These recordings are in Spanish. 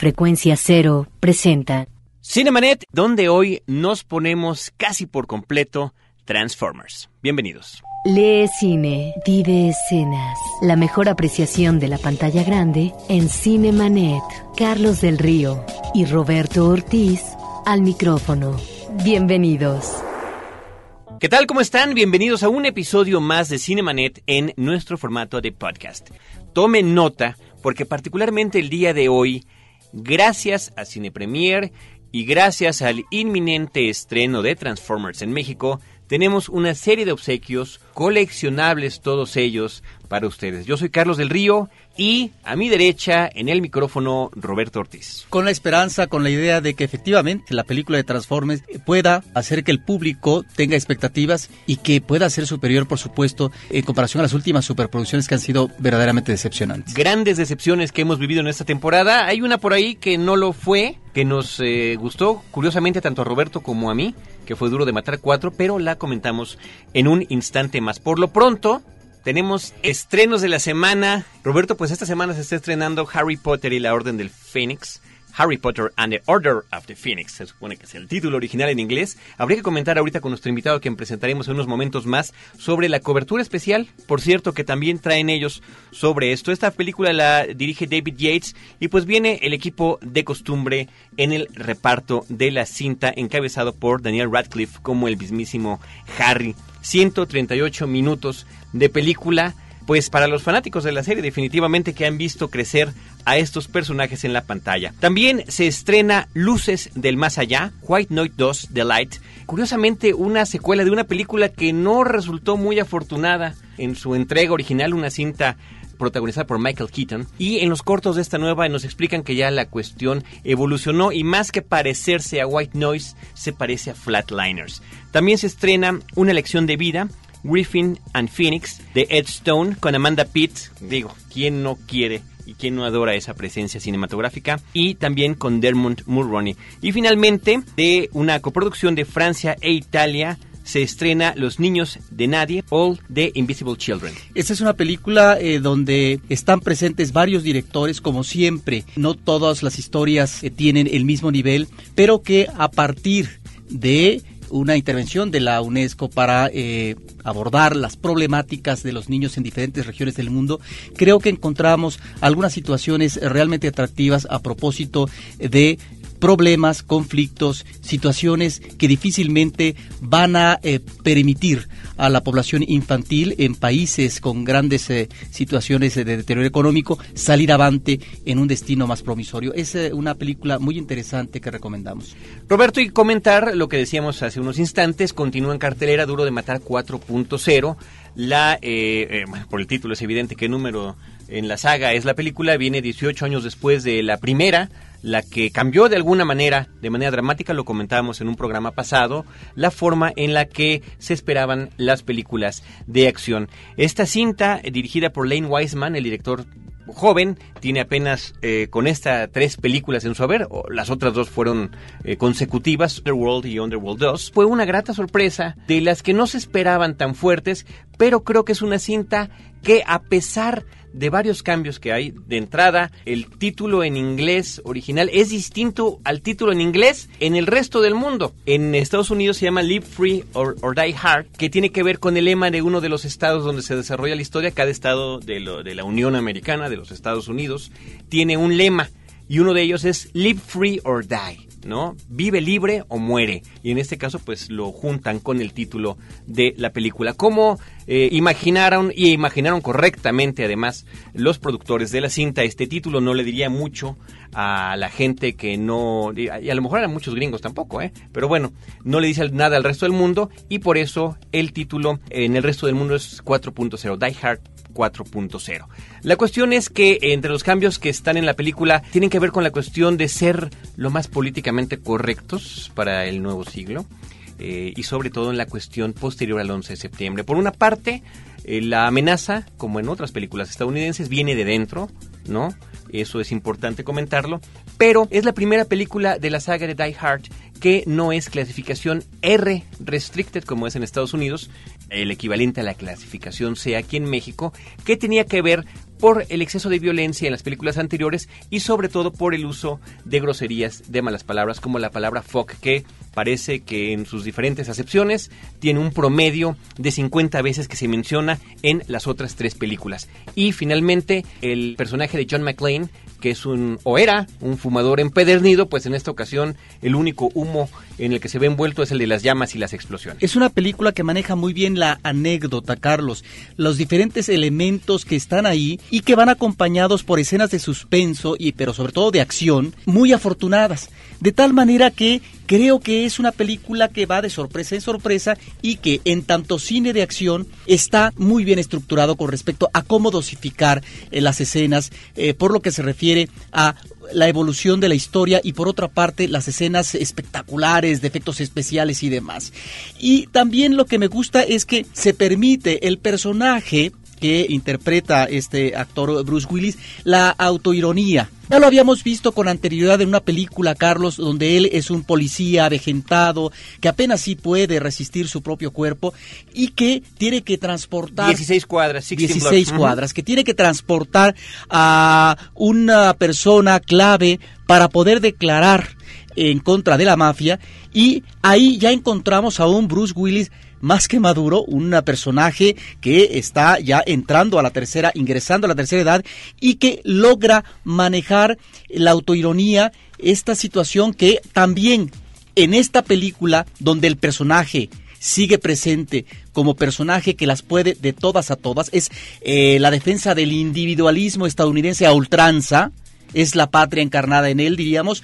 Frecuencia Cero presenta Cinemanet, donde hoy nos ponemos casi por completo Transformers. Bienvenidos. Lee cine, vive escenas. La mejor apreciación de la pantalla grande en Cinemanet. Carlos del Río y Roberto Ortiz al micrófono. Bienvenidos. ¿Qué tal? ¿Cómo están? Bienvenidos a un episodio más de Cinemanet en nuestro formato de podcast. Tomen nota porque particularmente el día de hoy gracias a Cine Premier y gracias al inminente estreno de Transformers en México, tenemos una serie de obsequios coleccionables todos ellos para ustedes. Yo soy Carlos del Río y a mi derecha en el micrófono Roberto Ortiz. Con la esperanza, con la idea de que efectivamente la película de Transformers pueda hacer que el público tenga expectativas y que pueda ser superior, por supuesto, en comparación a las últimas superproducciones que han sido verdaderamente decepcionantes. Grandes decepciones que hemos vivido en esta temporada. Hay una por ahí que no lo fue, que nos eh, gustó curiosamente tanto a Roberto como a mí, que fue duro de matar cuatro, pero la comentamos en un instante más. Por lo pronto, tenemos estrenos de la semana. Roberto, pues esta semana se está estrenando Harry Potter y la Orden del Fénix. Harry Potter and the Order of the Phoenix, se supone que es el título original en inglés. Habría que comentar ahorita con nuestro invitado, que presentaremos en unos momentos más, sobre la cobertura especial, por cierto, que también traen ellos sobre esto. Esta película la dirige David Yates y pues viene el equipo de costumbre en el reparto de la cinta, encabezado por Daniel Radcliffe como el mismísimo Harry. 138 minutos de película pues para los fanáticos de la serie definitivamente que han visto crecer a estos personajes en la pantalla. También se estrena Luces del Más Allá, White Noise 2, The Light, curiosamente una secuela de una película que no resultó muy afortunada en su entrega original, una cinta protagonizada por Michael Keaton. Y en los cortos de esta nueva nos explican que ya la cuestión evolucionó y más que parecerse a White Noise, se parece a Flatliners. También se estrena Una lección de vida, Griffin and Phoenix de Ed Stone con Amanda Pitt. Digo, ¿quién no quiere y quién no adora esa presencia cinematográfica? Y también con Dermot Mulroney. Y finalmente, de una coproducción de Francia e Italia, se estrena Los Niños de Nadie, All the Invisible Children. Esta es una película eh, donde están presentes varios directores, como siempre. No todas las historias eh, tienen el mismo nivel, pero que a partir de una intervención de la UNESCO para eh, abordar las problemáticas de los niños en diferentes regiones del mundo, creo que encontramos algunas situaciones realmente atractivas a propósito de problemas, conflictos, situaciones que difícilmente van a eh, permitir a la población infantil en países con grandes eh, situaciones de deterioro económico salir avante en un destino más promisorio. Es eh, una película muy interesante que recomendamos. Roberto, y comentar lo que decíamos hace unos instantes, continúa en cartelera Duro de Matar 4.0. La, por el título es evidente qué número en la saga es la película, viene 18 años después de la primera la que cambió de alguna manera, de manera dramática, lo comentábamos en un programa pasado, la forma en la que se esperaban las películas de acción. Esta cinta, dirigida por Lane Wiseman, el director joven, tiene apenas eh, con esta tres películas en su haber, las otras dos fueron eh, consecutivas, Underworld y Underworld 2. Fue una grata sorpresa de las que no se esperaban tan fuertes, pero creo que es una cinta que a pesar de varios cambios que hay. De entrada, el título en inglés original es distinto al título en inglés en el resto del mundo. En Estados Unidos se llama Live Free or, Die Hard, que tiene que ver con el lema de uno de los estados donde se desarrolla la historia. Cada estado de, lo, de la Unión Americana, de los Estados Unidos, tiene un lema. Y uno de ellos es Live Free or Die. ¿no? Vive libre o muere. Y en este caso, pues lo juntan con el título de la película. ¿Cómo eh, imaginaron y imaginaron correctamente, además, los productores de la cinta? Este título no le diría mucho a la gente que no. Y a lo mejor eran muchos gringos tampoco, ¿eh? Pero bueno, no le dice nada al resto del mundo y por eso el título en el resto del mundo es 4.0, Die Hard 4.0. La cuestión es que entre los cambios que están en la película tienen que ver con la cuestión de ser lo más políticamente correctos para el nuevo siglo. Eh, y sobre todo en la cuestión posterior al 11 de septiembre. Por una parte, eh, la amenaza, como en otras películas estadounidenses, viene de dentro, ¿no? Eso es importante comentarlo. Pero es la primera película de la saga de Die Hard que no es clasificación R restricted como es en Estados Unidos, el equivalente a la clasificación C aquí en México, que tenía que ver por el exceso de violencia en las películas anteriores y sobre todo por el uso de groserías, de malas palabras, como la palabra fuck, que parece que en sus diferentes acepciones tiene un promedio de 50 veces que se menciona en las otras tres películas. Y finalmente, el personaje de John McClane, que es un, o era, un fumador empedernido, pues en esta ocasión el único humo en el que se ve envuelto es el de las llamas y las explosiones. Es una película que maneja muy bien la anécdota, Carlos, los diferentes elementos que están ahí y que van acompañados por escenas de suspenso y pero sobre todo de acción muy afortunadas, de tal manera que creo que es una película que va de sorpresa en sorpresa y que en tanto cine de acción está muy bien estructurado con respecto a cómo dosificar eh, las escenas eh, por lo que se refiere a la evolución de la historia y por otra parte las escenas espectaculares de efectos especiales y demás. Y también lo que me gusta es que se permite el personaje que interpreta este actor Bruce Willis, la autoironía. Ya lo habíamos visto con anterioridad en una película, Carlos, donde él es un policía avejentado, que apenas sí puede resistir su propio cuerpo y que tiene que transportar... 16 cuadras, 16 cuadras, que tiene que transportar a una persona clave para poder declarar en contra de la mafia y ahí ya encontramos a un Bruce Willis más que maduro, un personaje que está ya entrando a la tercera, ingresando a la tercera edad y que logra manejar la autoironía, esta situación que también en esta película donde el personaje sigue presente como personaje que las puede de todas a todas, es eh, la defensa del individualismo estadounidense a ultranza, es la patria encarnada en él, diríamos,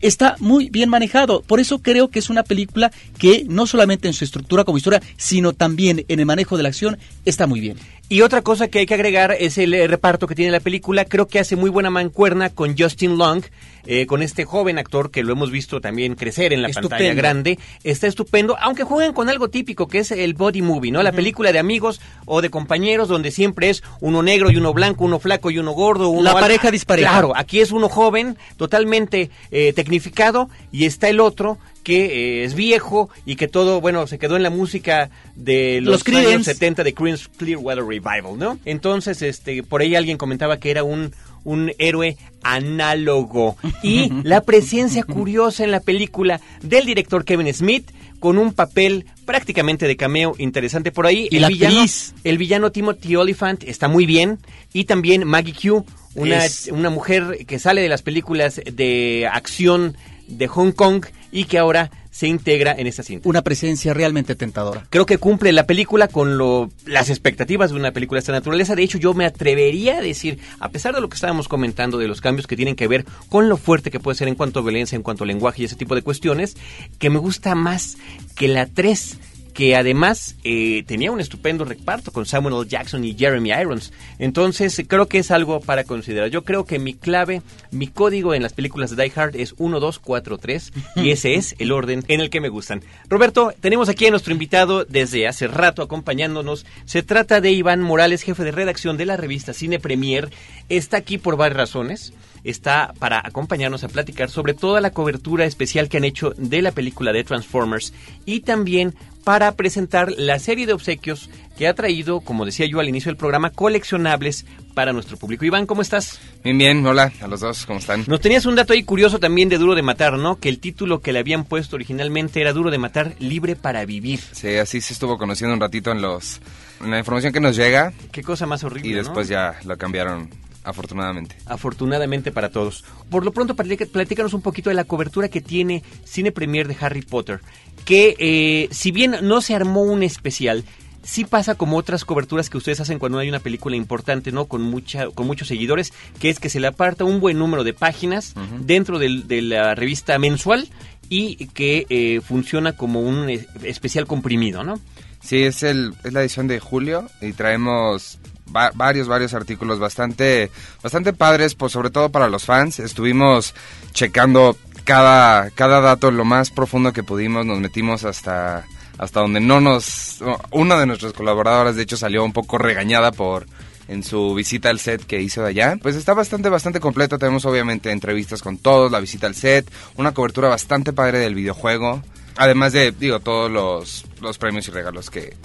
está muy bien manejado. Por eso creo que es una película que no solamente en su estructura como historia, sino también en el manejo de la acción está muy bien. Y otra cosa que hay que agregar es el eh, reparto que tiene la película. Creo que hace muy buena mancuerna con Justin Long, eh, con este joven actor que lo hemos visto también crecer en la pantalla grande. Está estupendo, aunque juegan con algo típico que es el body movie, ¿no? La película de amigos o de compañeros donde siempre es uno negro y uno blanco, uno flaco y uno gordo. Uno la pareja dispareja. Claro, aquí es uno joven, totalmente eh, tecnificado y está el otro que eh, es viejo y que todo, bueno, se quedó en la música de los, años 70 de Creedence Clearwater Revival, ¿no? Entonces, este, por ahí alguien comentaba que era un un héroe análogo y la presencia curiosa en la película del director Kevin Smith con un papel prácticamente de cameo interesante por ahí. Y el villano, el villano Timothy Oliphant está muy bien y también Maggie Q, una, una mujer que sale de las películas de acción de Hong Kong y que ahora se integra en esta cinta. Una presencia realmente tentadora. Creo que cumple la película con lo, las expectativas de una película de esta naturaleza. De hecho, yo me atrevería a decir, a pesar de lo que estábamos comentando de los cambios que tienen que ver con lo fuerte que puede ser en cuanto a violencia, en cuanto a lenguaje y ese tipo de cuestiones, que me gusta más que la 3 que además eh, tenía un estupendo reparto con Samuel L. Jackson y Jeremy Irons. Entonces, creo que es algo para considerar. Yo creo que mi clave, mi código en las películas de Die Hard es 1, 2, 4, 3 y ese es el orden en el que me gustan. Roberto, tenemos aquí a nuestro invitado desde hace rato acompañándonos. Se trata de Iván Morales, jefe de redacción de la revista Cine Premier. Está aquí por varias razones está para acompañarnos a platicar sobre toda la cobertura especial que han hecho de la película de Transformers y también para presentar la serie de obsequios que ha traído, como decía yo al inicio del programa, coleccionables para nuestro público. Iván, ¿cómo estás? Bien, bien, hola a los dos, ¿cómo están? Nos tenías un dato ahí curioso también de Duro de Matar, ¿no? Que el título que le habían puesto originalmente era Duro de Matar, Libre para Vivir. Sí, así se estuvo conociendo un ratito en los en la información que nos llega. Qué cosa más horrible. Y después ya lo cambiaron Afortunadamente. Afortunadamente para todos. Por lo pronto, platícanos un poquito de la cobertura que tiene Cine Premier de Harry Potter. Que eh, si bien no se armó un especial, sí pasa como otras coberturas que ustedes hacen cuando hay una película importante, ¿no? Con mucha, con muchos seguidores, que es que se le aparta un buen número de páginas dentro de la revista mensual y que eh, funciona como un especial comprimido, ¿no? Sí, es, el, es la edición de julio y traemos varios, varios artículos bastante, bastante padres, pues sobre todo para los fans. Estuvimos checando cada, cada dato lo más profundo que pudimos, nos metimos hasta, hasta donde no nos... Una de nuestras colaboradoras de hecho salió un poco regañada por en su visita al set que hizo de allá. Pues está bastante, bastante completo. Tenemos obviamente entrevistas con todos, la visita al set, una cobertura bastante padre del videojuego. Además de, digo, todos los, los premios y regalos que,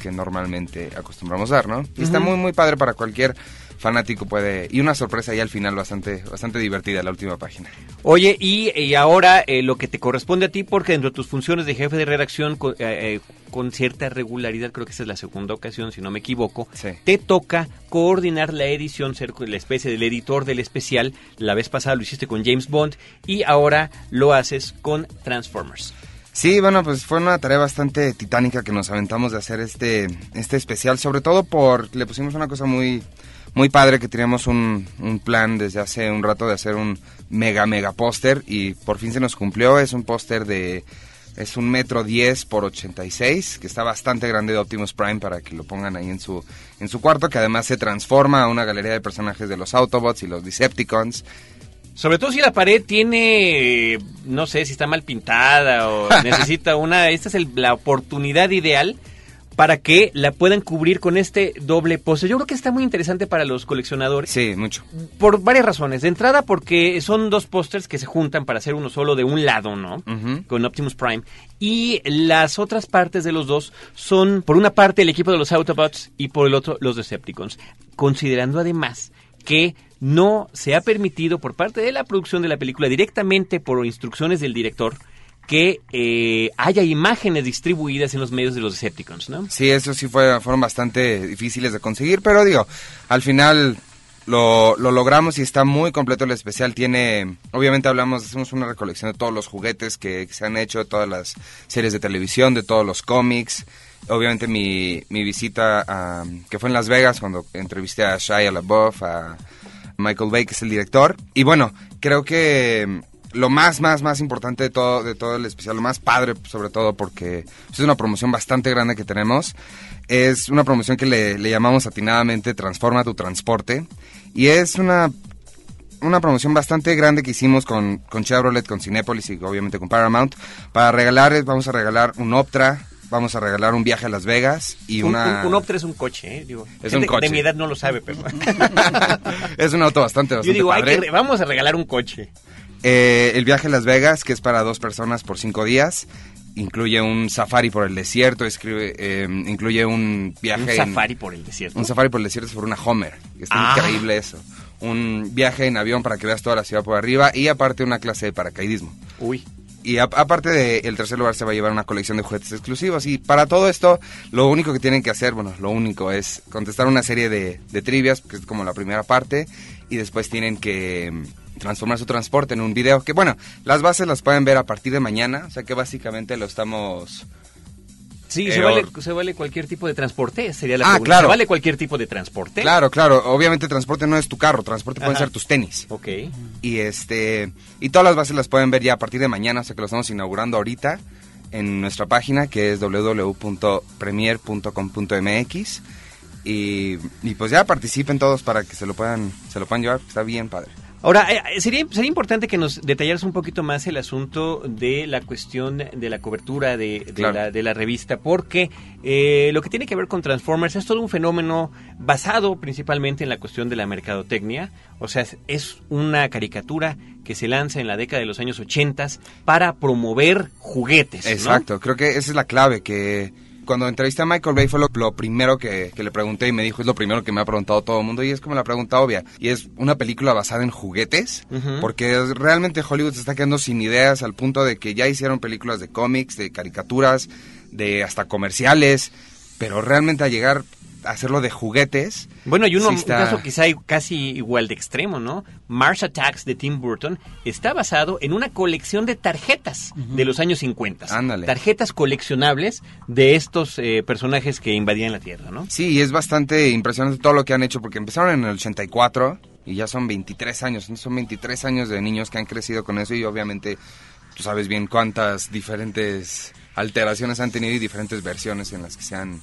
que normalmente acostumbramos dar, ¿no? Y está muy, muy padre para cualquier fanático puede... Y una sorpresa ahí al final bastante, bastante divertida, la última página. Oye, y, y ahora eh, lo que te corresponde a ti, porque dentro de tus funciones de jefe de redacción, con, eh, eh, con cierta regularidad, creo que esta es la segunda ocasión, si no me equivoco, Sí. te toca coordinar la edición, ser la especie del editor del especial. La vez pasada lo hiciste con James Bond y ahora lo haces con Transformers. Sí, bueno, pues fue una tarea bastante titánica que nos aventamos de hacer este, este especial, sobre todo por, le pusimos una cosa muy, muy padre, que teníamos un, un plan desde hace un rato de hacer un mega, mega póster y por fin se nos cumplió, es un póster de, es un metro 10 por 86, que está bastante grande de Optimus Prime para que lo pongan ahí en su, en su cuarto, que además se transforma a una galería de personajes de los Autobots y los Decepticons. Sobre todo si la pared tiene, no sé, si está mal pintada o necesita una... Esta es el- la oportunidad ideal para que la puedan cubrir con este doble póster. Yo creo que está muy interesante para los coleccionadores. Sí, mucho. Por varias razones. De entrada, porque son dos pósters que se juntan para hacer uno solo de un lado, ¿no? Con Optimus Prime. Y las otras partes de los dos son, por una parte, el equipo de los Autobots y por el otro, los Decepticons. Considerando además que no se ha permitido por parte de la producción de la película, directamente por instrucciones del director, que eh, haya imágenes distribuidas en los medios de los Decepticons, ¿no? Sí, eso sí fue, fueron bastante difíciles de conseguir, pero digo, al final lo, lo logramos y está muy completo el especial. Tiene, obviamente hablamos, hacemos una recolección de todos los juguetes que, se han hecho, de todas las series de televisión, de todos los cómics. Obviamente mi, mi visita, que fue en Las Vegas, cuando entrevisté a Shia LaBeouf, a Michael Bay, es el director. Y bueno, creo que lo más, más, más importante de todo, de todo el especial, lo más padre, sobre todo porque es una promoción bastante grande que tenemos, es una promoción que le, le llamamos atinadamente Transforma tu Transporte. Y es una, una promoción bastante grande que hicimos con, con Chevrolet, con Cinépolis y obviamente con Paramount. Para regalar, vamos a regalar un Optra, vamos a regalar un viaje a Las Vegas y Un, una... un, un Optra es un coche, ¿eh? Digo, Es gente un coche. De mi edad no lo sabe, pero... es un auto bastante, bastante Yo digo, hay que re- vamos a regalar un coche. Eh, el viaje a Las Vegas, que es para dos personas por cinco días, incluye un safari por el desierto, escribe, eh, incluye un viaje... Un en- safari por el desierto. un safari por el desierto sobre una Homer, está Ah. increíble eso. Un viaje en avión para que veas toda la ciudad por arriba y aparte una clase de paracaidismo. Uy. Y aparte del tercer lugar se va a llevar una colección de juguetes exclusivos. Y para todo esto, lo único que tienen que hacer, bueno, lo único es contestar una serie de, de trivias, que es como la primera parte. Y después tienen que mm, transformar su transporte en un video. Que bueno, las bases las pueden ver a partir de mañana. O sea que básicamente lo estamos... Sí, Eh, se, vale, or- se vale cualquier tipo de transporte, sería la Ah, pregunta. claro. ¿Se vale cualquier tipo de transporte? Claro, claro. Obviamente transporte no es tu carro. Transporte pueden Ajá. ser tus tenis. Ok. Y este y todas las bases las pueden ver ya a partir de mañana, o sea que lo estamos inaugurando ahorita en nuestra página que es www.premier.com.mx y, y pues ya participen todos para que se lo puedan se lo puedan llevar, está bien padre. Ahora, eh, eh, sería, sería importante que nos detallaras un poquito más el asunto de la cuestión de la cobertura de, de Claro. la, de la revista, porque eh, lo que tiene que ver con Transformers es todo un fenómeno basado principalmente en la cuestión de la mercadotecnia, o sea, es, es una caricatura que se lanza en la década de los años 80 para promover juguetes. ¿no? Exacto, creo que esa es la clave que cuando entrevisté a Michael Bay fue lo, lo primero que, que le pregunté y me dijo, es lo primero que me ha preguntado todo el mundo y es como la pregunta obvia. Y es una película basada en juguetes, porque realmente Hollywood se está quedando sin ideas al punto de que ya hicieron películas de cómics, de caricaturas, de hasta comerciales, pero realmente a llegar hacerlo de juguetes... Bueno, y uno, sí un está- caso quizá casi igual de extremo, ¿no? Mars Attacks de Tim Burton está basado en una colección de tarjetas de los años 50. Ándale. Tarjetas coleccionables de estos eh, personajes que invadían la Tierra, ¿no? Sí, y es bastante impresionante todo lo que han hecho, porque empezaron en el 84 y ya son 23 años, son 23 años de niños que han crecido con eso y obviamente tú sabes bien cuántas diferentes alteraciones han tenido y diferentes versiones en las que se han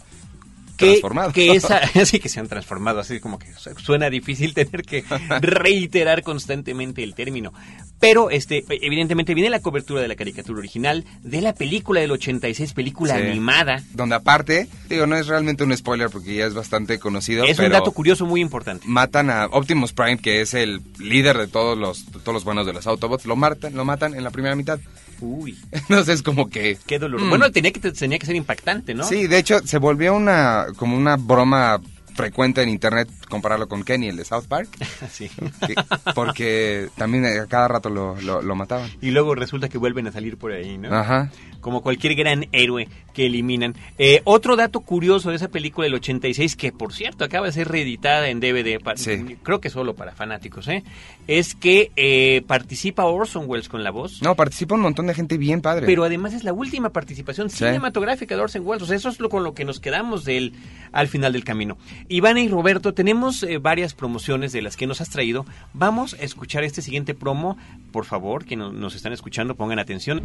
Que, transformado. que esa, así que se han transformado, así como que su- suena difícil tener que reiterar constantemente el término. Pero, este, evidentemente viene la cobertura de la caricatura original, de la película del 86, película Sí. animada. Donde aparte, digo, no es realmente un spoiler porque ya es bastante conocido, Es un dato curioso muy importante. matan a Optimus Prime, que es el líder de todos los, de todos los buenos de los Autobots, lo matan, lo matan en la primera mitad. Uy. Entonces es como que... Qué dolor. Mm. Bueno, tenía que, tenía que ser impactante, ¿no? Sí, de hecho se volvió una como una broma frecuente en internet compararlo con Kenny, el de South Park. Sí. que- porque también a cada rato lo, lo, lo mataban. Y luego resulta que vuelven a salir por ahí, ¿no? Ajá. Como cualquier gran héroe que eliminan. Eh, otro dato curioso de esa película del 86, que por cierto acaba de ser reeditada en DVD, Sí. creo que solo para fanáticos, ¿eh? es que eh, participa Orson Welles con la voz. No, participa un montón de gente bien padre. Pero además es la última participación Sí. cinematográfica de Orson Welles. O sea, eso es lo con lo que nos quedamos de él al final del camino. Ivana y Roberto, tenemos eh, varias promociones de las que nos has traído. Vamos a escuchar este siguiente promo. Por favor, que no- nos están escuchando, pongan atención.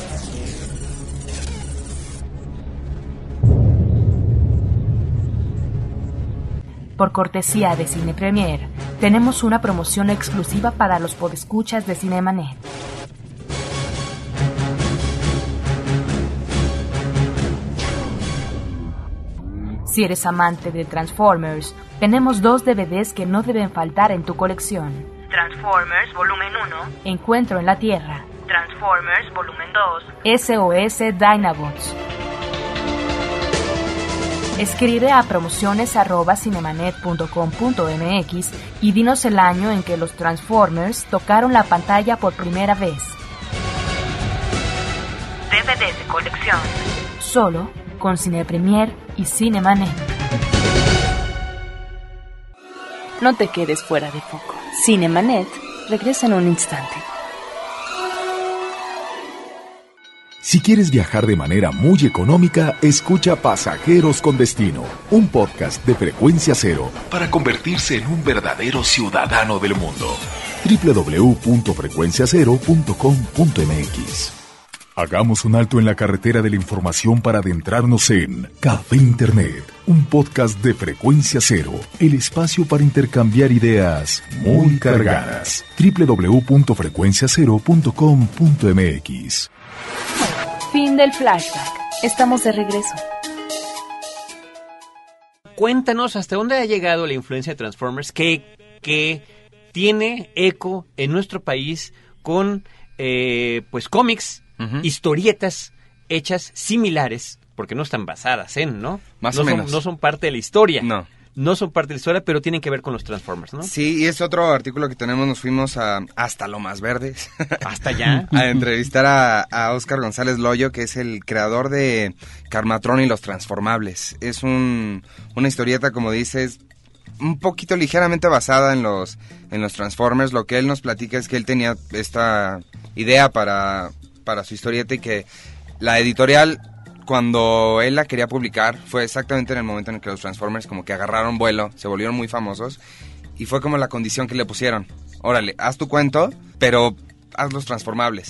Por cortesía de Cine Premier, tenemos una promoción exclusiva para los podescuchas de Cinemanet. Si eres amante de Transformers, tenemos dos DVDs que no deben faltar en tu colección. Transformers Volumen 1, Encuentro en la Tierra. Transformers Volumen 2, SOS Dinabots. Escribe a promociones@cinemanet.com.mx y dinos el año en que los Transformers tocaron la pantalla por primera vez. DVD de colección. Solo con Cine Premier y Cinemanet. No te quedes fuera de foco. Cinemanet regresa en un instante. Si quieres viajar de manera muy económica, escucha Pasajeros con Destino, un podcast de frecuencia cero para convertirse en un verdadero ciudadano del mundo. www.frecuenciacero.com.mx Hagamos un alto en la carretera de la información para adentrarnos en Café Internet, un podcast de frecuencia cero, el espacio para intercambiar ideas muy cargadas. www.frecuenciacero.com.mx Fin del flashback. Estamos de regreso. Cuéntanos hasta dónde ha llegado la influencia de Transformers que, que tiene eco en nuestro país con eh, pues cómics, Historietas hechas similares, porque no están basadas en, ¿no? Más no o son- menos. no son parte de la historia. No. No son parte de la historia, pero tienen que ver con los Transformers, ¿no? Sí, y es otro artículo que tenemos. Nos fuimos a hasta lo más verde Hasta allá. a entrevistar a, a Oscar González Loyo, que es el creador de Carmatrón y los Transformables. Es un, una historieta, como dices, un poquito ligeramente basada en los, en los Transformers. Lo que él nos platica es que él tenía esta idea para, para su historieta y que la editorial, cuando él la quería publicar, fue exactamente en el momento en el que los Transformers como que agarraron vuelo, se volvieron muy famosos y fue como la condición que le pusieron. Órale, haz tu cuento, pero haz los transformables.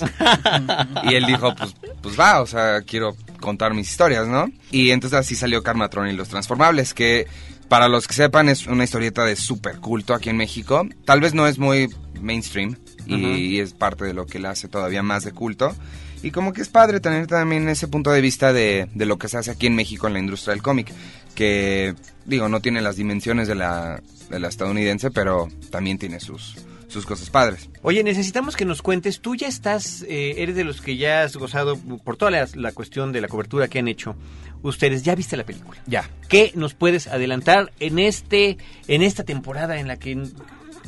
y él dijo, pues, pues va, o sea, quiero contar mis historias, ¿no? Y entonces así salió Karmatron y los transformables, que para los que sepan es una historieta de súper culto aquí en México. Tal vez no es muy mainstream y, es parte de lo que le hace todavía más de culto. Y como que es padre tener también ese punto de vista de, de lo que se hace aquí en México en la industria del cómic, que digo, no tiene las dimensiones de la, de la estadounidense, pero también tiene sus, sus cosas padres. Oye, necesitamos que nos cuentes, tú ya estás, eh, eres de los que ya has gozado por toda la, la cuestión de la cobertura que han hecho ustedes, ya viste la película. Ya. ¿Qué nos puedes adelantar en este, en esta temporada en la que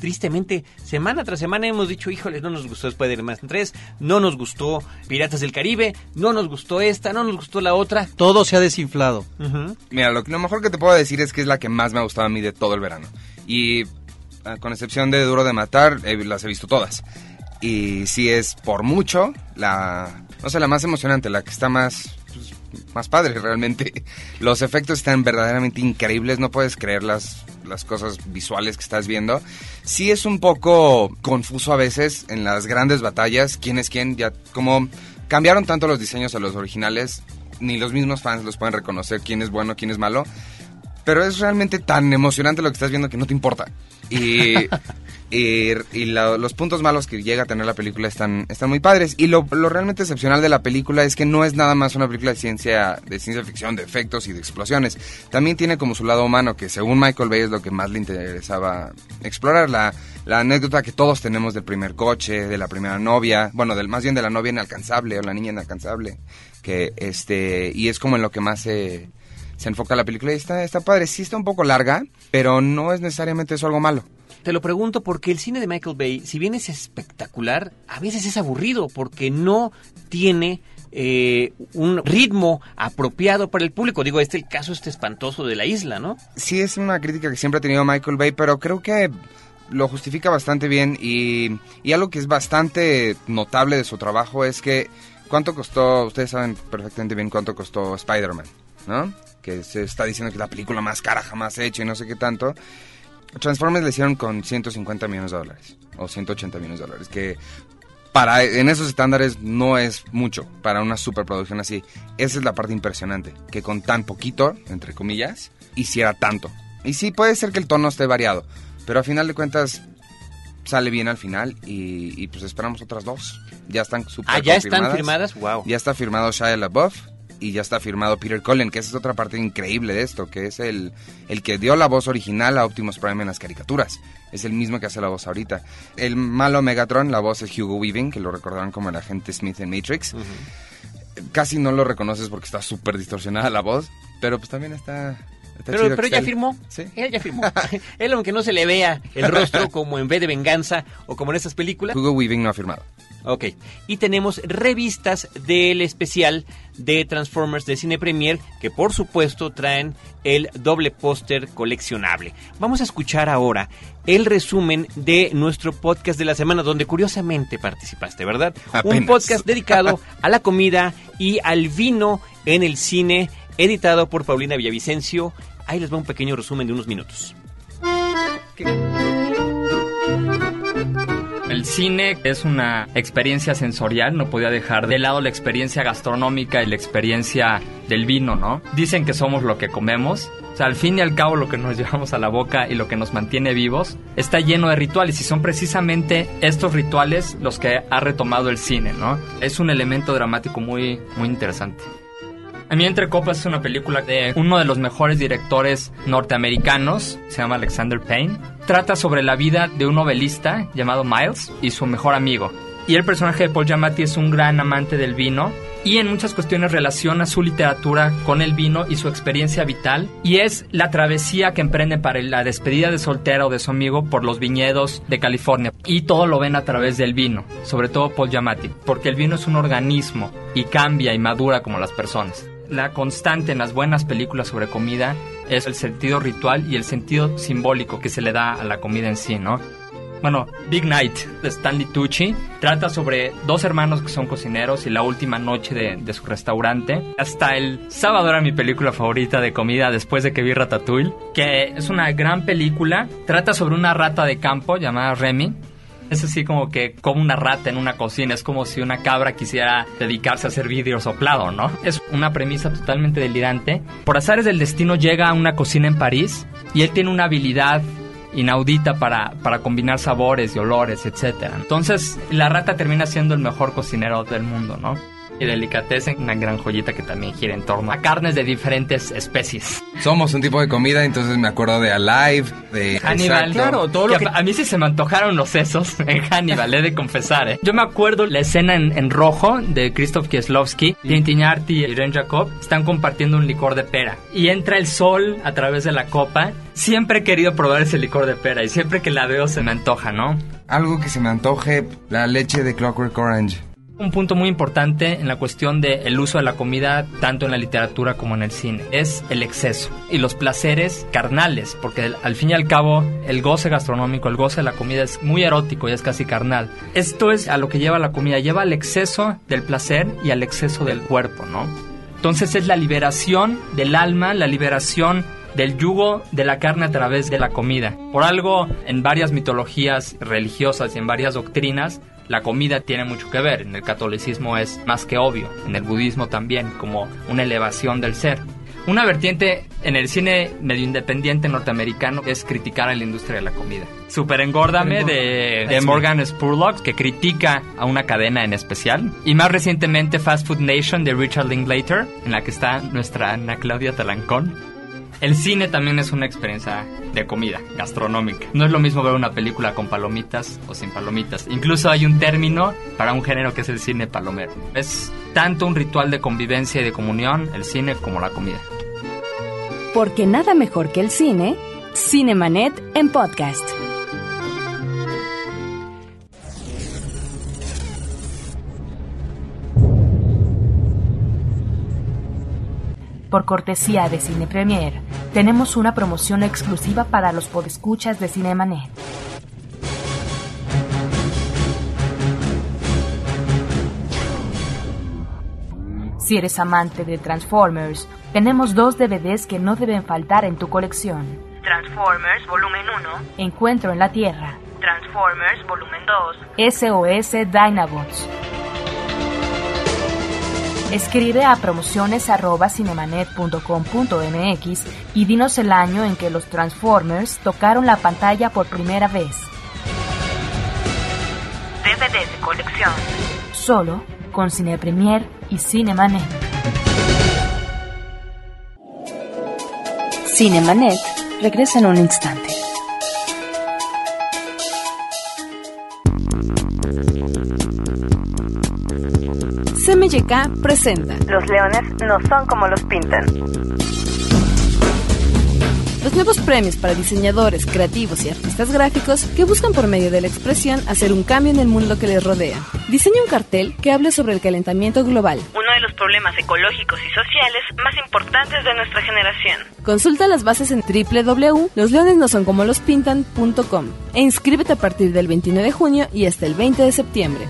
tristemente semana tras semana hemos dicho, híjole, no nos gustó Spider-Man 3, no nos gustó Piratas del Caribe, no nos gustó esta, no nos gustó la otra. Todo se ha desinflado. Mira, lo, lo mejor que te puedo decir es que es la que más me ha gustado a mí de todo el verano. Y ah, con excepción de Duro de Matar, eh, las he visto todas. Y sí es por mucho la, no sé, la más emocionante, la que está más, pues, más padre realmente. Los efectos están verdaderamente increíbles, no puedes creer las, las cosas visuales que estás viendo. Sí es un poco confuso a veces en las grandes batallas, quién es quién, ya como cambiaron tanto los diseños a los originales, ni los mismos fans los pueden reconocer quién es bueno, quién es malo. Pero es realmente tan emocionante lo que estás viendo que no te importa. Y, y, y la- los puntos malos que llega a tener la película están, están muy padres. Y lo, lo realmente excepcional de la película es que no es nada más una película de ciencia, de ciencia ficción, de efectos y de explosiones. También tiene como su lado humano, que según Michael Bay es lo que más le interesaba explorar. La, la anécdota que todos tenemos del primer coche, de la primera novia, bueno, del más bien de la novia inalcanzable o la niña inalcanzable. Que este, y es como en lo que más se se enfoca la película y está, está padre. Sí está un poco larga, pero no es necesariamente eso algo malo. Te lo pregunto porque el cine de Michael Bay, si bien es espectacular, a veces es aburrido porque no tiene eh, un ritmo apropiado para el público. Digo, este el caso este espantoso de la isla, ¿no? Sí, es una crítica que siempre ha tenido Michael Bay, pero creo que lo justifica bastante bien y, y algo que es bastante notable de su trabajo es que cuánto costó, ustedes saben perfectamente bien cuánto costó Spider-Man, ¿no? Que se está diciendo que es la película más cara jamás hecha y no sé qué tanto. Transformers le hicieron con 150 millones de dólares o 180 millones de dólares, que para en esos estándares no es mucho para una superproducción así. Esa es la parte impresionante, que con tan poquito, entre comillas, hiciera tanto. Y sí, puede ser que el tono esté variado, pero a final de cuentas sale bien al final y, y pues esperamos otras dos. Ya están super Ah, ya están firmadas, wow. Ya está firmado Shia LaBeouf y ya está firmado Peter Cullen, que esa es otra parte increíble de esto, que es el, el que dio la voz original a Optimus Prime en las caricaturas. Es el mismo que hace la voz ahorita. El malo Megatron, la voz es Hugo Weaving, que lo recordarán como el agente Smith en Matrix. Casi no lo reconoces porque está súper distorsionada la voz, pero pues también está... está Pero, pero esté- firmó. Sí. Ella ya firmó. Él, aunque no se le vea el rostro como en vez de venganza o como en estas películas. Hugo Weaving no ha firmado. Ok. Y tenemos revistas del especial de Transformers de Cine Premier que por supuesto traen el doble póster coleccionable. Vamos a escuchar ahora el resumen de nuestro podcast de la semana donde curiosamente participaste, ¿verdad? Un podcast dedicado a la comida y al vino en el cine, editado por Paulina Villavicencio. Ahí les va un pequeño resumen de unos minutos. El cine es una experiencia sensorial, no podía dejar de lado la experiencia gastronómica y la experiencia del vino, ¿no? Dicen que somos lo que comemos. O sea, al fin y al cabo lo que nos llevamos a la boca y lo que nos mantiene vivos está lleno de rituales y son precisamente estos rituales los que ha retomado el cine, ¿no? Es un elemento dramático muy, muy interesante. A mí Entre Copas es una película de uno de los mejores directores norteamericanos, se llama Alexander Payne. Trata sobre la vida de un novelista llamado Miles y su mejor amigo. Y el personaje de Paul Giamatti es un gran amante del vino y en muchas cuestiones relaciona su literatura con el vino y su experiencia vital y es la travesía que emprende para la despedida de soltera o de su amigo por los viñedos de California y todo lo ven a través del vino, sobre todo Paul Giamatti, porque el vino es un organismo y cambia y madura como las personas. La constante en las buenas películas sobre comida es el sentido ritual y el sentido simbólico que se le da a la comida en sí, ¿no? Bueno, Big Night de Stanley Tucci trata sobre dos hermanos que son cocineros y la última noche de, su restaurante. Hasta el sábado era mi película favorita de comida después de que vi Ratatouille, que es una gran película. Trata sobre una rata de campo llamada Remy. Es así como que como una rata en una cocina, es como si una cabra quisiera dedicarse a hacer vidrio soplado, ¿no? Es una premisa totalmente delirante. Por azares del destino llega a una cocina en París y él tiene una habilidad inaudita para, para combinar sabores y olores, etc. Entonces, la rata termina siendo el mejor cocinero del mundo, ¿no? Y Delicatessen, una gran joyita que también gira en torno a carnes de diferentes especies. Somos un tipo de comida, entonces me acuerdo de Alive, de Hannibal, Exacto. claro, todo lo que... A mí sí se me antojaron los sesos en Hannibal, he de confesar, ¿eh? Yo me acuerdo la escena en, en rojo de Krzysztof Kieslowski, Tintin Arti y Irene Jacob están compartiendo un licor de pera. Y entra el sol a través de la copa. Siempre he querido probar ese licor de pera y siempre que la veo se me antoja, ¿no? Algo que se me antoje, la leche de Clockwork Orange. Un punto muy importante en la cuestión del uso de la comida, tanto en la literatura como en el cine, es el exceso y los placeres carnales, porque al- al fin y al cabo el goce gastronómico, el goce de la comida es muy erótico y es casi carnal. Esto es a lo que lleva la comida, lleva al exceso del placer y al exceso del cuerpo, ¿no? Entonces es la liberación del alma, la liberación del yugo de la carne a través de la comida. Por algo, en varias mitologías religiosas y en varias doctrinas, la comida tiene mucho que ver. En el catolicismo es más que obvio, en el budismo también, como una elevación del ser. Una vertiente en el cine medio independiente norteamericano es criticar a la industria de la comida. Super Engórdame de, de Morgan Spurlock, que critica a una cadena en especial. Y más recientemente Fast Food Nation de Richard Linklater, en la que está nuestra Ana Claudia Talancón. El cine también es una experiencia de comida gastronómica. No es lo mismo ver una película con palomitas o sin palomitas. Incluso hay un término para un género que es el cine palomero. Es tanto un ritual de convivencia y de comunión, el cine, como la comida. Porque nada mejor que el cine, Cinemanet en podcast. Por cortesía de Cine Premier, tenemos una promoción exclusiva para los podescuchas de Cinemanet. Si eres amante de Transformers, tenemos dos DVDs que no deben faltar en tu colección. Transformers Volumen 1, Encuentro en la Tierra. Transformers Volumen 2, SOS Dinabots. Escribe a promociones@cinemanet.com.mx y dinos el año en que los Transformers tocaron la pantalla por primera vez. DVD de colección. Solo con Cine Premier y Cinemanet. Cinemanet regresa en un instante. CMYK presenta Los leones no son como los pintan. los nuevos premios para diseñadores, creativos y artistas gráficos que buscan por medio de la expresión hacer un cambio en el mundo que les rodea. Diseña un cartel que hable sobre el calentamiento global. Uno de los problemas ecológicos y sociales más importantes de nuestra generación. Consulta las bases en www.losleonesnosoncomoLosPintan.com e inscríbete a partir del 29 de junio y hasta el 20 de septiembre.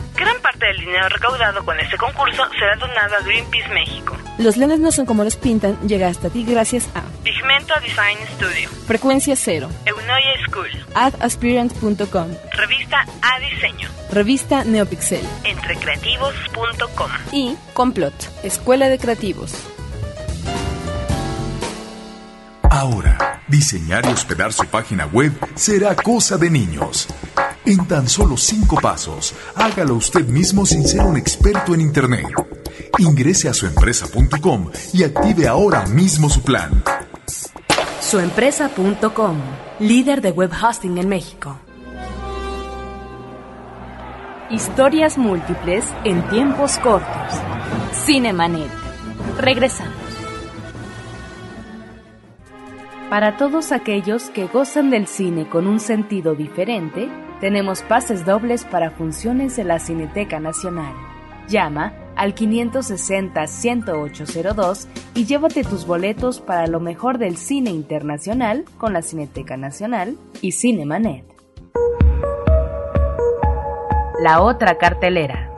Del dinero recaudado con este concurso será donado a Greenpeace México. Los leones no son como los pintan llega hasta ti gracias a Pigmento Design Studio. Frecuencia Cero, Eunoia School. adaspirant.com, Revista A Diseño. Revista Neopixel Entrecreativos.com. y Complot, Escuela de Creativos. Ahora, diseñar y hospedar su página web será cosa de niños. En tan solo cinco pasos, hágalo usted mismo sin ser un experto en Internet. Ingrese a suempresa.com y active ahora mismo su plan. Suempresa.com, líder de web hosting en México. Historias múltiples en tiempos cortos. Cinemanet. Regresamos. Para todos aquellos que gozan del cine con un sentido diferente, tenemos pases dobles para funciones de la Cineteca Nacional. Llama al 560-10802 y llévate tus boletos para lo mejor del cine internacional con la Cineteca Nacional y Cinemanet. La otra cartelera.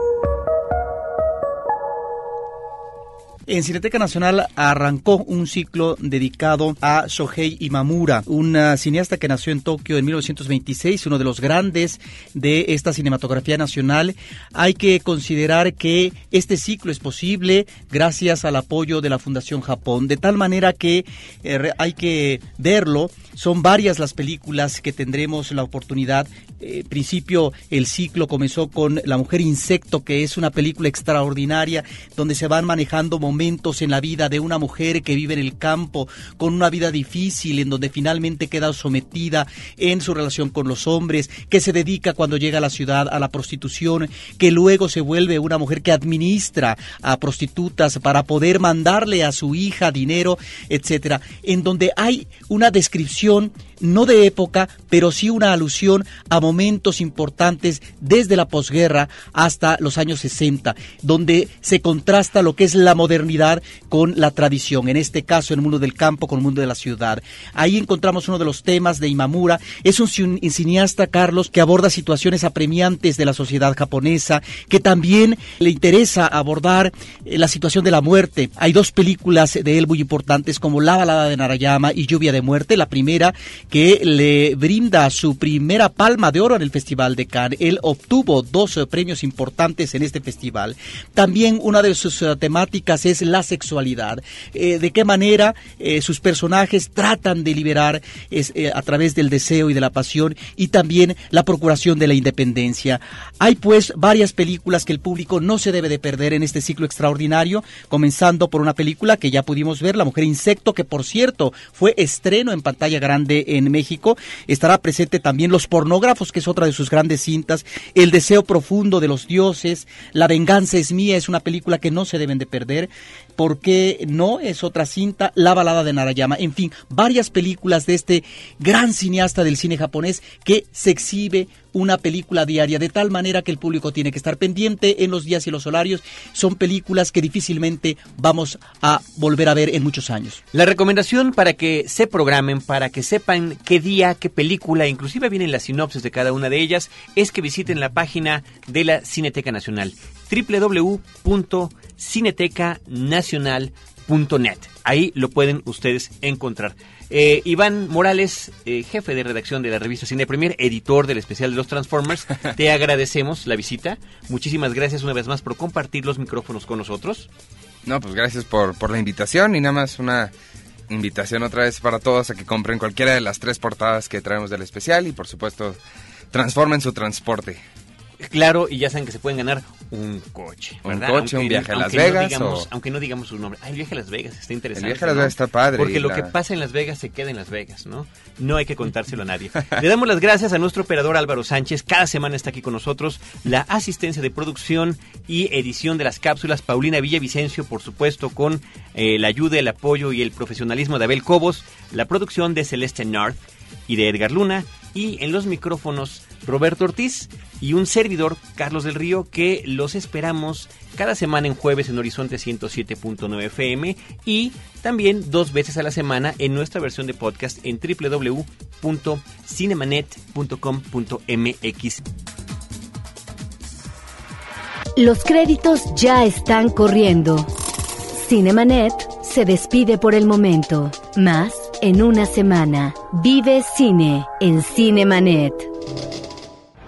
En Cineteca Nacional arrancó un ciclo dedicado a Shohei Imamura, un ah, cineasta que nació en Tokio en 1926, uno de los grandes de esta cinematografía nacional. Hay que considerar que este ciclo es posible gracias al apoyo de la Fundación Japón, de tal manera que eh, hay que verlo. Son varias las películas que tendremos la oportunidad. Eh, principio el ciclo comenzó con La Mujer Insecto, que es una película extraordinaria donde se van manejando momentos en la vida de una mujer que vive en el campo con una vida difícil, en donde finalmente queda sometida en su relación con los hombres, que se dedica cuando llega a la ciudad a la prostitución, que luego se vuelve una mujer que administra a prostitutas para poder mandarle a su hija dinero, etcétera, en donde hay una descripción no de época, pero sí una alusión a momentos importantes desde la posguerra hasta los años 60, donde se contrasta lo que es la modernidad con la tradición, en este caso el mundo del campo con el mundo de la ciudad. Ahí encontramos uno de los temas de Imamura, es un cin- cineasta, Carlos, que aborda situaciones apremiantes de la sociedad japonesa, que también le interesa abordar eh, la situación de la muerte. Hay dos películas de él muy importantes como La balada de Narayama y Lluvia de muerte, la primera que le brinda su primera palma de oro en el Festival de Cannes. Él obtuvo dos eh, premios importantes en este festival. También una de sus eh, temáticas es la sexualidad. Eh, de qué manera sus personajes tratan de liberar a través del deseo y de la pasión y también la procuración de la independencia. Hay pues varias películas que el público no se debe de perder en este ciclo extraordinario, comenzando por una película que ya pudimos ver, La Mujer Insecto, que por cierto fue estreno en pantalla grande en México. Estará presente también Los Pornógrafos, que es otra de sus grandes cintas, El Deseo Profundo de los Dioses, La Venganza es Mía, es una película que no se deben de perder. ¿Por qué no? Es otra cinta, La balada de Narayama. En fin, varias películas de este gran cineasta del cine japonés que se exhibe una película diaria, de tal manera que el público tiene que estar pendiente en los días y los horarios. Son películas que difícilmente vamos a volver a ver en muchos años. La recomendación para que se programen, para que sepan qué día, qué película, inclusive vienen las sinopsis de cada una de ellas, es que visiten la página de la Cineteca Nacional www.cinetecanacional.net. Ahí lo pueden ustedes encontrar. Eh, Iván Morales, eh, jefe de redacción de la revista Cine Premier, editor del especial de los Transformers, te agradecemos la visita. Muchísimas gracias una vez más por compartir los micrófonos con nosotros. No, pues gracias por, por la invitación y nada más una invitación otra vez para todos a que compren cualquiera de las tres portadas que traemos del especial y por supuesto transformen su transporte. Claro, y ya saben que se pueden ganar un coche. Un ¿verdad? coche, un viaje a Las Vegas, No digamos, o- Aunque no digamos su nombre. Ah, el viaje a Las Vegas está interesante. El viaje a Las ¿no? Vegas está padre, Porque lo la- que pasa en Las Vegas se queda en Las Vegas, ¿no? No hay que contárselo a nadie. Le damos las gracias a nuestro operador Álvaro Sánchez. Cada semana está aquí con nosotros. La asistencia de producción y edición de las cápsulas, Paulina Villavicencio, por supuesto, con eh, la ayuda, el apoyo y el profesionalismo de Abel Cobos. La producción de Celeste North y de Edgar Luna. Y en los micrófonos, Roberto Ortiz y un servidor, Carlos del Río, que los esperamos cada semana en jueves en Horizonte 107.9 FM y también dos veces a la semana en nuestra versión de podcast en www.cinemanet.com.mx. Los créditos ya están corriendo. Cinemanet se despide por el momento. Más en una semana. Vive cine en Cinemanet.